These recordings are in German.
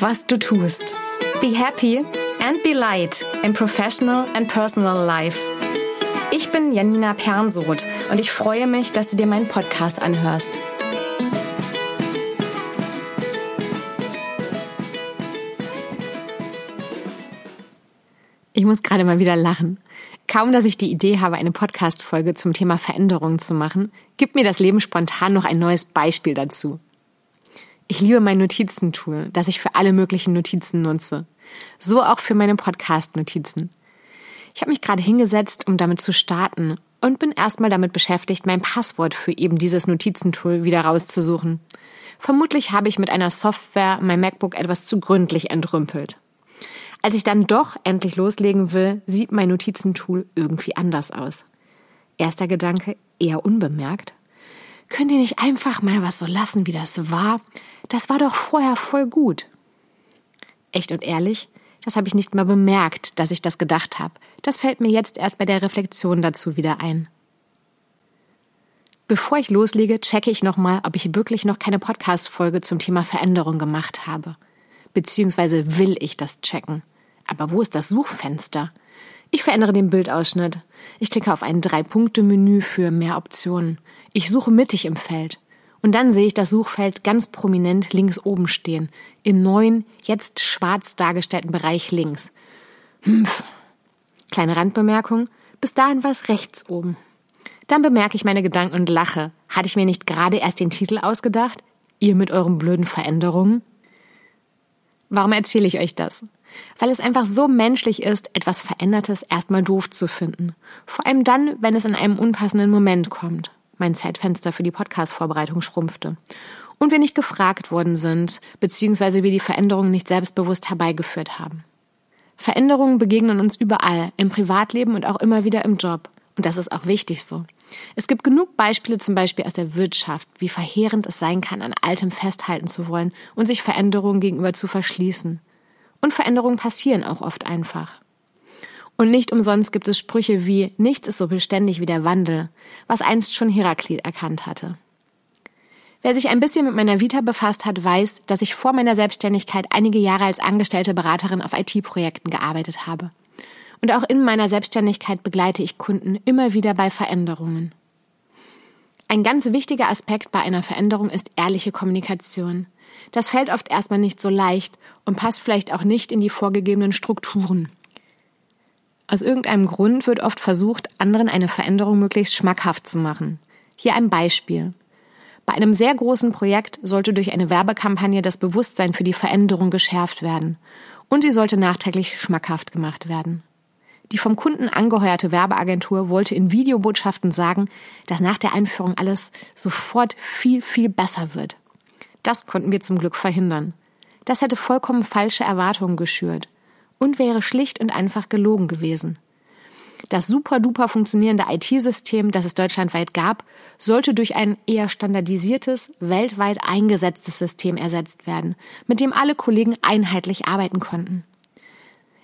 was du tust. Be happy and be light in professional and personal life. Ich bin Janina Pernsoth und ich freue mich, dass du dir meinen Podcast anhörst. Ich muss gerade mal wieder lachen. Kaum, dass ich die Idee habe, eine Podcast-Folge zum Thema Veränderungen zu machen, gibt mir das Leben spontan noch ein neues Beispiel dazu. Ich liebe mein Notizentool, das ich für alle möglichen Notizen nutze. So auch für meine Podcast-Notizen. Ich habe mich gerade hingesetzt, um damit zu starten und bin erstmal damit beschäftigt, mein Passwort für eben dieses Notizentool wieder rauszusuchen. Vermutlich habe ich mit einer Software mein MacBook etwas zu gründlich entrümpelt. Als ich dann doch endlich loslegen will, sieht mein Notizentool irgendwie anders aus. Erster Gedanke, eher unbemerkt. Könnt ihr nicht einfach mal was so lassen, wie das war? Das war doch vorher voll gut. Echt und ehrlich, das habe ich nicht mal bemerkt, dass ich das gedacht habe. Das fällt mir jetzt erst bei der Reflexion dazu wieder ein. Bevor ich loslege, checke ich nochmal, ob ich wirklich noch keine Podcast-Folge zum Thema Veränderung gemacht habe. Beziehungsweise will ich das checken. Aber wo ist das Suchfenster? Ich verändere den Bildausschnitt. Ich klicke auf ein Drei-Punkte-Menü für mehr Optionen. Ich suche mittig im Feld. Und dann sehe ich das Suchfeld ganz prominent links oben stehen. Im neuen, jetzt schwarz dargestellten Bereich links. Mpf. Kleine Randbemerkung. Bis dahin war es rechts oben. Dann bemerke ich meine Gedanken und lache. Hatte ich mir nicht gerade erst den Titel ausgedacht? Ihr mit euren blöden Veränderungen? Warum erzähle ich euch das? Weil es einfach so menschlich ist, etwas Verändertes erstmal doof zu finden. Vor allem dann, wenn es in einem unpassenden Moment kommt. Mein Zeitfenster für die Podcast-Vorbereitung schrumpfte. Und wir nicht gefragt worden sind, beziehungsweise wir die Veränderungen nicht selbstbewusst herbeigeführt haben. Veränderungen begegnen uns überall, im Privatleben und auch immer wieder im Job. Und das ist auch wichtig so. Es gibt genug Beispiele zum Beispiel aus der Wirtschaft, wie verheerend es sein kann, an Altem festhalten zu wollen und sich Veränderungen gegenüber zu verschließen. Und Veränderungen passieren auch oft einfach. Und nicht umsonst gibt es Sprüche wie nichts ist so beständig wie der Wandel, was einst schon Heraklit erkannt hatte. Wer sich ein bisschen mit meiner Vita befasst hat, weiß, dass ich vor meiner Selbstständigkeit einige Jahre als angestellte Beraterin auf IT-Projekten gearbeitet habe. Und auch in meiner Selbstständigkeit begleite ich Kunden immer wieder bei Veränderungen. Ein ganz wichtiger Aspekt bei einer Veränderung ist ehrliche Kommunikation. Das fällt oft erstmal nicht so leicht und passt vielleicht auch nicht in die vorgegebenen Strukturen. Aus irgendeinem Grund wird oft versucht, anderen eine Veränderung möglichst schmackhaft zu machen. Hier ein Beispiel. Bei einem sehr großen Projekt sollte durch eine Werbekampagne das Bewusstsein für die Veränderung geschärft werden und sie sollte nachträglich schmackhaft gemacht werden. Die vom Kunden angeheuerte Werbeagentur wollte in Videobotschaften sagen, dass nach der Einführung alles sofort viel, viel besser wird. Das konnten wir zum Glück verhindern. Das hätte vollkommen falsche Erwartungen geschürt und wäre schlicht und einfach gelogen gewesen. Das super duper funktionierende IT-System, das es deutschlandweit gab, sollte durch ein eher standardisiertes, weltweit eingesetztes System ersetzt werden, mit dem alle Kollegen einheitlich arbeiten konnten.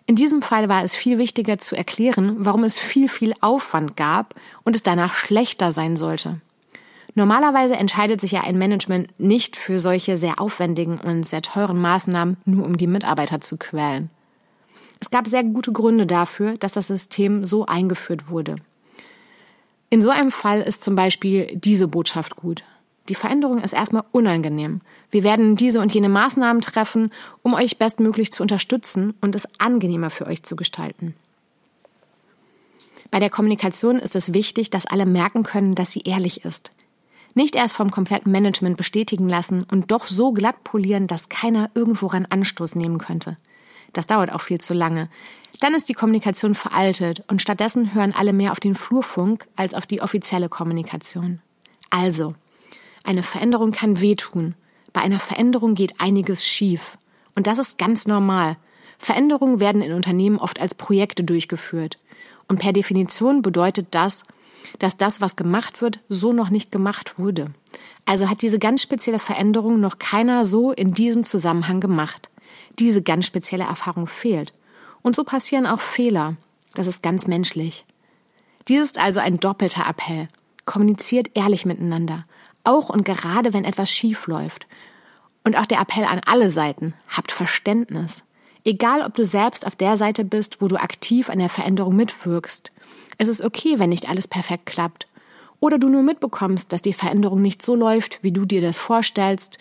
In diesem Fall war es viel wichtiger zu erklären, warum es viel, viel Aufwand gab und es danach schlechter sein sollte. Normalerweise entscheidet sich ja ein Management nicht für solche sehr aufwendigen und sehr teuren Maßnahmen, nur um die Mitarbeiter zu quälen. Es gab sehr gute Gründe dafür, dass das System so eingeführt wurde. In so einem Fall ist zum Beispiel diese Botschaft gut. Die Veränderung ist erstmal unangenehm. Wir werden diese und jene Maßnahmen treffen, um euch bestmöglich zu unterstützen und es angenehmer für euch zu gestalten. Bei der Kommunikation ist es wichtig, dass alle merken können, dass sie ehrlich ist. Nicht erst vom kompletten Management bestätigen lassen und doch so glatt polieren, dass keiner irgendwo ran Anstoß nehmen könnte. Das dauert auch viel zu lange. Dann ist die Kommunikation veraltet und stattdessen hören alle mehr auf den Flurfunk als auf die offizielle Kommunikation. Also, eine Veränderung kann wehtun. Bei einer Veränderung geht einiges schief. Und das ist ganz normal. Veränderungen werden in Unternehmen oft als Projekte durchgeführt. Und per Definition bedeutet das, dass das, was gemacht wird, so noch nicht gemacht wurde. Also hat diese ganz spezielle Veränderung noch keiner so in diesem Zusammenhang gemacht. Diese ganz spezielle Erfahrung fehlt. Und so passieren auch Fehler. Das ist ganz menschlich. Dies ist also ein doppelter Appell. Kommuniziert ehrlich miteinander auch und gerade wenn etwas schief läuft. Und auch der Appell an alle Seiten, habt Verständnis. Egal, ob du selbst auf der Seite bist, wo du aktiv an der Veränderung mitwirkst. Es ist okay, wenn nicht alles perfekt klappt. Oder du nur mitbekommst, dass die Veränderung nicht so läuft, wie du dir das vorstellst,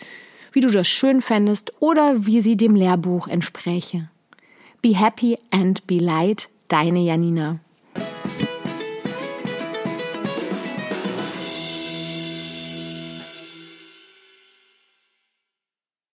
wie du das schön fändest oder wie sie dem Lehrbuch entspräche. Be happy and be light, deine Janina.